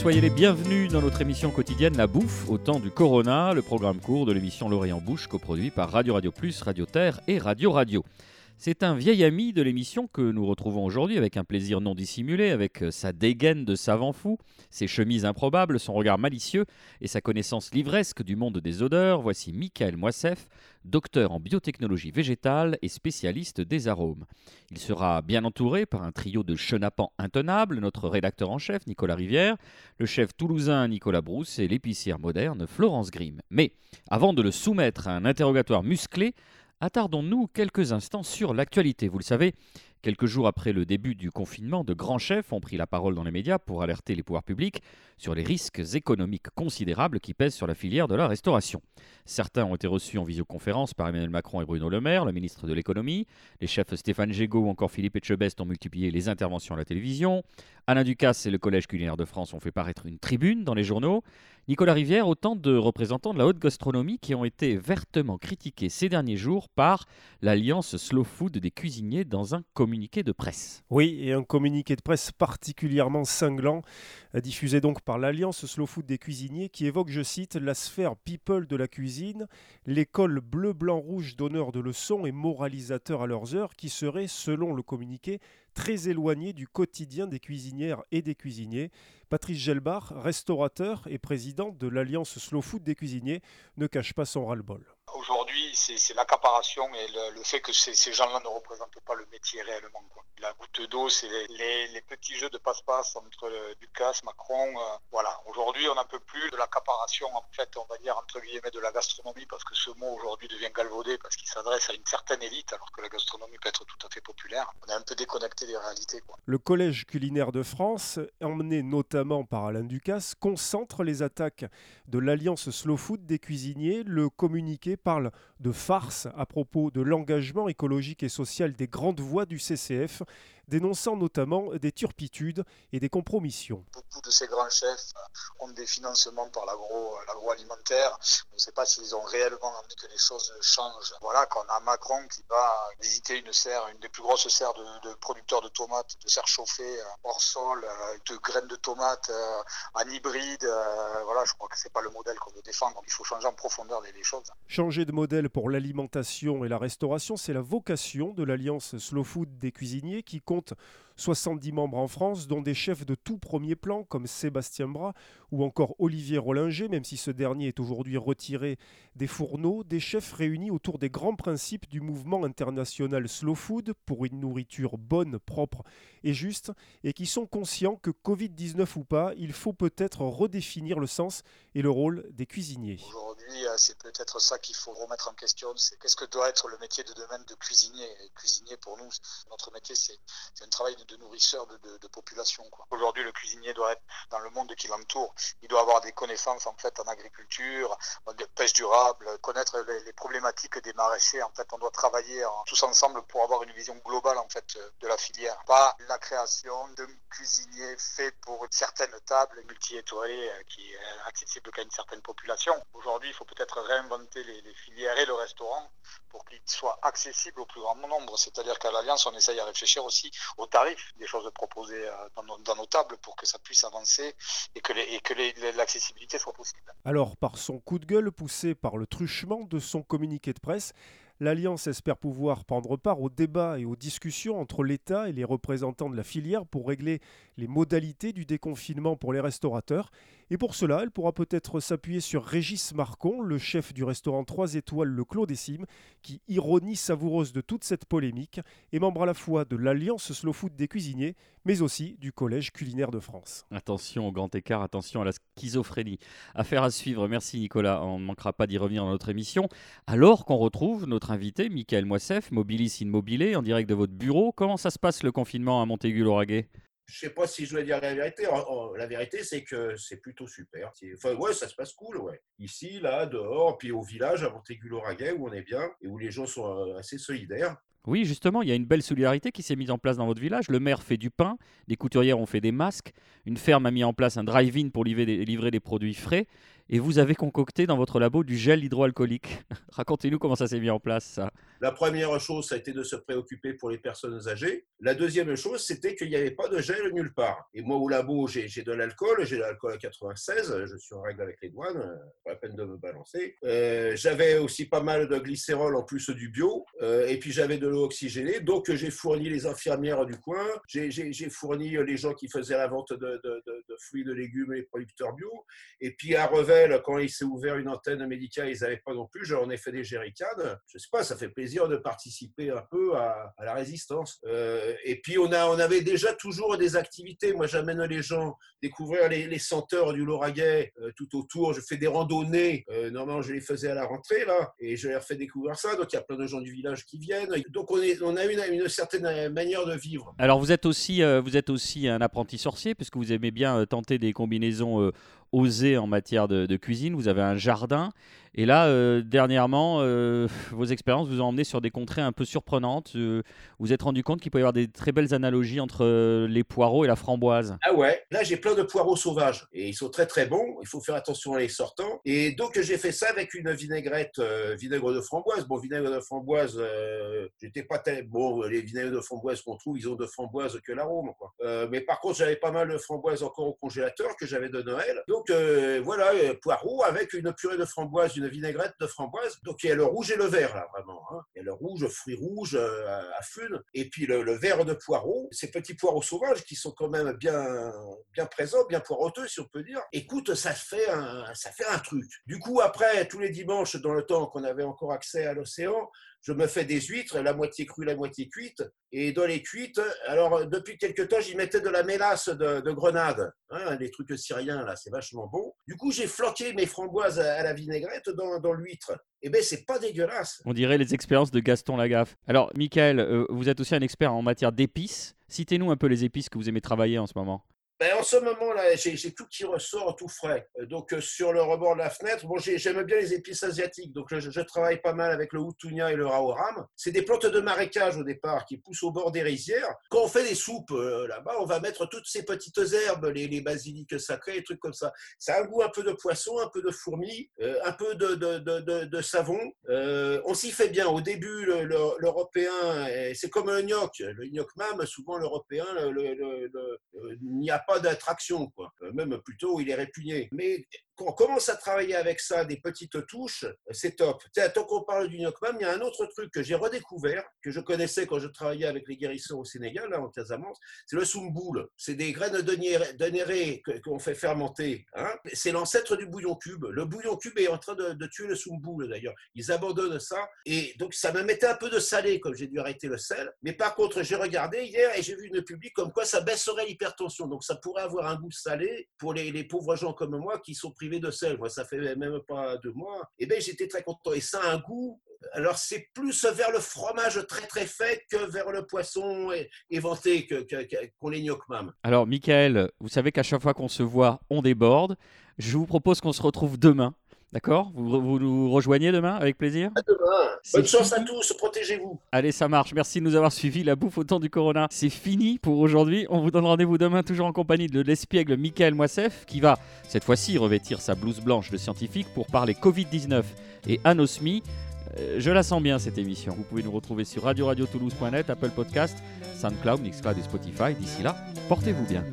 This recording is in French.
soyez les bienvenus dans notre émission quotidienne La Bouffe au temps du Corona, le programme court de l'émission L'Orient Bouche coproduit par Radio Radio Plus, Radio Terre et Radio Radio. C'est un vieil ami de l'émission que nous retrouvons aujourd'hui avec un plaisir non dissimulé, avec sa dégaine de savant fou, ses chemises improbables, son regard malicieux et sa connaissance livresque du monde des odeurs. Voici Michael Moissef, docteur en biotechnologie végétale et spécialiste des arômes. Il sera bien entouré par un trio de chenapans intenables, notre rédacteur en chef Nicolas Rivière, le chef toulousain Nicolas Brousse et l'épicière moderne Florence Grimm. Mais avant de le soumettre à un interrogatoire musclé, Attardons-nous quelques instants sur l'actualité. Vous le savez, quelques jours après le début du confinement, de grands chefs ont pris la parole dans les médias pour alerter les pouvoirs publics sur les risques économiques considérables qui pèsent sur la filière de la restauration. Certains ont été reçus en visioconférence par Emmanuel Macron et Bruno Le Maire, le ministre de l'économie. Les chefs Stéphane Gégaud ou encore Philippe Etchebest ont multiplié les interventions à la télévision. Alain Ducasse et le Collège culinaire de France ont fait paraître une tribune dans les journaux. Nicolas Rivière, autant de représentants de la haute gastronomie qui ont été vertement critiqués ces derniers jours par l'alliance Slow Food des cuisiniers dans un communiqué de presse. Oui, et un communiqué de presse particulièrement cinglant, diffusé donc par l'alliance Slow Food des cuisiniers qui évoque, je cite, la sphère people de la cuisine, l'école bleu-blanc-rouge donneur de leçons et moralisateur à leurs heures qui serait, selon le communiqué, très éloigné du quotidien des cuisinières et des cuisiniers. Patrice Gelbar, restaurateur et président de l'Alliance Slow Food des cuisiniers, ne cache pas son ras-le-bol. Aujourd'hui, c'est l'accaparation et le, fait que ces, gens-là ne représentent pas le métier réellement. La goutte d'eau, c'est les, petits jeux de passe-passe entre Ducasse, Macron. Euh, voilà. Aujourd'hui, on n'en peut plus de l'accaparation, en fait, on va dire, entre guillemets, de la gastronomie, parce que ce mot aujourd'hui devient galvaudé, parce à une certaine élite, alors que la gastronomie peut être tout à fait populaire. On est un peu déconnecté des réalités. Le Collège culinaire de France, emmené notamment par Alain Ducasse, concentre les attaques de l'Alliance Slow Food des cuisiniers. Le communiqué parle de farce à propos de l'engagement écologique et social des grandes voix du CCF dénonçant notamment des turpitudes et des compromissions. Beaucoup de ces grands chefs ont des financements par l'agroalimentaire. On ne sait pas s'ils ont réellement envie que les choses changent. Voilà, qu'on a Macron qui va visiter une serre, une des plus grosses serres de, producteurs de tomates, de serres chauffées euh, hors sol, euh, de graines de tomates euh, en hybride. Voilà, je crois que ce n'est pas le modèle qu'on veut défendre. Il faut changer en profondeur les, les choses. Changer de modèle pour l'alimentation et la restauration, c'est la vocation de l'Alliance Slow Food des cuisiniers qui compte compte 70 membres en France, dont des chefs de tout premier plan comme Sébastien Bras ou encore Olivier Rollinger, même si ce dernier est aujourd'hui retiré des fourneaux, des chefs réunis autour des grands principes du mouvement international Slow Food pour une nourriture bonne, propre et juste, et qui sont conscients que Covid-19 ou pas, il faut peut-être redéfinir le sens et le rôle des cuisiniers. Aujourd'hui, euh, c'est peut-être ça qu'il faut remettre en question, c'est qu'est-ce que doit être le métier de demain de cuisinier? cuisinier, pour nous, notre métier, c'est un travail de, nourrisseur de, population. Aujourd'hui, le cuisinier doit être dans le monde qui l'entoure. Il doit avoir des connaissances en fait en agriculture, de pêche durable, connaître les, problématiques des maraîchers. En fait, on doit travailler tous ensemble pour avoir une vision globale en fait de la filière. Pas la création de cuisiniers faits pour certaines tables multi-étoilées euh, qui est accessible qu'à une certaine population. Aujourd'hui, il faut peut-être réinventer les, les filières et le restaurant pour qu'ils soient accessibles au plus grand nombre. C'est-à-dire qu'à l'Alliance, on essaye à réfléchir aussi aux tarifs des choses proposées euh, dans nos, tables pour que ça puisse avancer et que l'accessibilité soit possible. Alors, par son coup de gueule poussé par le truchement de son communiqué de presse, L'Alliance espère pouvoir prendre part aux débats et aux discussions entre l'État et les représentants de la filière pour régler les modalités du déconfinement pour les restaurateurs. Et pour cela, elle pourra peut-être s'appuyer sur Régis Marcon, le chef du restaurant 3 étoiles Le Clos des Cimes, qui, ironie savoureuse de toute cette polémique, est membre à la fois de l'Alliance Slow Food des cuisiniers, mais aussi du Collège culinaire de France. Attention au grand écart, attention à la schizophrénie. Affaire à suivre, merci Nicolas, on ne manquera pas d'y revenir dans notre émission. Alors qu'on retrouve notre invité, Michael Moissef, Mobilis Immobilier, en direct de votre bureau, comment ça se passe le confinement à Montaigu-Lauragais? Je sais pas si je dois dire la vérité. La vérité, c'est que c'est plutôt super. Enfin, ouais, ça se passe cool, ouais. Ici, là, dehors, puis au village, à Montaigu-Lauragais, où on est bien et où les gens sont euh, assez solidaires. Oui, justement, il y a une belle solidarité qui s'est mise en place dans votre village. Le maire fait du pain, des couturières ont fait des masques, une ferme a mis en place un drive-in pour livrer des produits frais, et vous avez concocté dans votre labo du gel hydroalcoolique. Racontez-nous comment ça s'est mis en place, ça. La première chose, ça a été de se préoccuper pour les personnes âgées. La deuxième chose, c'était qu'il n'y avait pas de gel nulle part. Et moi, au labo, j'ai de l'alcool, j'ai de l'alcool à 96, je suis en règle avec les douanes, pas la peine de me balancer. Euh, j'avais aussi pas mal de glycérol en plus du bio, euh, et puis j'avais de l'eau oxygénée. Donc j'ai fourni les infirmières du coin, j'ai fourni les gens qui faisaient la vente de, fruits, de légumes et producteurs bio. Et puis à Quand il s'est ouvert une antenne médicale, ils n'avaient pas non plus, j'en ai fait des jerrycans. Je sais pas, ça fait plaisir de participer un peu à, la résistance. Euh, et puis on, a, on avait déjà toujours des activités. Moi, j'amène les gens découvrir les, senteurs du Lauragais euh, tout autour. Je fais des randonnées. Euh, normalement, je les faisais à la rentrée, là, et je leur fais découvrir ça. Donc, il y a plein de gens du village qui viennent. Donc, on a une, une certaine manière de vivre. Alors, vous êtes aussi, vous êtes aussi un apprenti sorcier, puisque vous aimez bien tenter des combinaisons osées en matière de, cuisine. Vous avez un jardin. Et là, euh, dernièrement, euh, vos expériences vous ont emmené sur des contrées un peu surprenantes. Euh, vous êtes rendu compte qu'il peut y avoir des très belles analogies entre les poireaux et la framboise. Ah ouais, là j'ai plein de poireaux sauvages et ils sont très très bons. Il faut faire attention à les sortant. Et donc j'ai fait ça avec une vinaigrette, vinaigre de framboise. Bon, vinaigre de framboise, j'étais pas très bon. Les vinaigres de framboise qu'on trouve, ils ont de framboise que l'arôme. mais par contre, j'avais pas mal de framboise encore au congélateur que j'avais de Noël. Donc voilà, poireaux avec une purée de framboise une vinaigrette de framboise. Donc il y a le rouge et le vert là vraiment. Hein. Il y a le rouge, fruits rouges euh, à fune, et puis le, vert de poireaux. Ces petits poireaux sauvages qui sont quand même bien, bien présents, bien poiroteux si on peut dire. Écoute, ça fait un, ça fait un truc. Du coup après tous les dimanches dans le temps qu'on avait encore accès à l'océan, je me fais des huîtres, la moitié crue, la moitié cuite. Et dans les cuites, alors depuis quelques temps, j'y mettais de la mélasse de, grenade, hein, les trucs syriens là, c'est vachement bon. Du coup, j'ai floqué mes framboises à, la vinaigrette dans, l'huître. Eh bien, c'est pas dégueulasse. On dirait les expériences de Gaston Lagaffe. Alors, Michael, euh, vous êtes aussi un expert en matière d'épices. Citez-nous un peu les épices que vous aimez travailler en ce moment. Ben, en ce moment-là, j'ai tout qui ressort tout frais. Euh, donc, euh, sur le rebord de la fenêtre, bon, j'aime bien les épices asiatiques. Donc, je, travaille pas mal avec le hutunia et le raoram. C'est des plantes de marécage au départ qui poussent au bord des rizières. Quand on fait des soupes euh, là-bas, on va mettre toutes ces petites herbes, les, les basiliques sacrés, des trucs comme ça. Ça a un goût un peu de poisson, un peu de fourmi, un peu de, savon. on s'y fait bien. Au début, l'européen, c'est comme le gnoc. Le gnoc mam, souvent l'européen, n'y a pas d'attraction, quoi. Euh, même plutôt, il est répugné. Mais quand on commence à travailler avec ça, des petites touches, c'est top. tant qu'on parle du Nyokmam, il y a un autre truc que j'ai redécouvert, que je connaissais quand je travaillais avec les guérisseurs au Sénégal, là, en Casamance, c'est le soumboul. C'est des graines de néré qu'on fait fermenter. Hein. C'est l'ancêtre du bouillon cube. Le bouillon cube est en train de, tuer le soumboul, d'ailleurs. Ils abandonnent ça. Et donc, ça me mettait un peu de salé, comme j'ai dû arrêter le sel. Mais par contre, j'ai regardé hier et j'ai vu une publique comme quoi ça baisserait l'hypertension. Donc, ça pourrait avoir un goût salé pour les, pauvres gens comme moi qui sont privés de sel. Moi, ça fait même pas deux mois. Et eh bien, j'étais très content. Et ça a un goût. Alors, c'est plus vers le fromage très très fait que vers le poisson éventé qu'on que, les. Alors, Michael, vous savez qu'à chaque fois qu'on se voit, on déborde. Je vous propose qu'on se retrouve demain D'accord vous, nous rejoignez demain avec plaisir À demain. Bonne chance à tous, protégez-vous. Allez, ça marche. Merci de nous avoir suivis. La bouffe au temps du Corona, c'est fini pour aujourd'hui. On vous donne rendez-vous demain, toujours en compagnie de l'espiègle Michael Moissef, qui va cette fois-ci revêtir sa blouse blanche de scientifique pour parler Covid-19 et anosmie. Euh, je la sens bien cette émission. Vous pouvez nous retrouver sur radio radio toulouse.net, Apple Podcast, SoundCloud, Mixcloud et Spotify. D'ici là, portez-vous bien.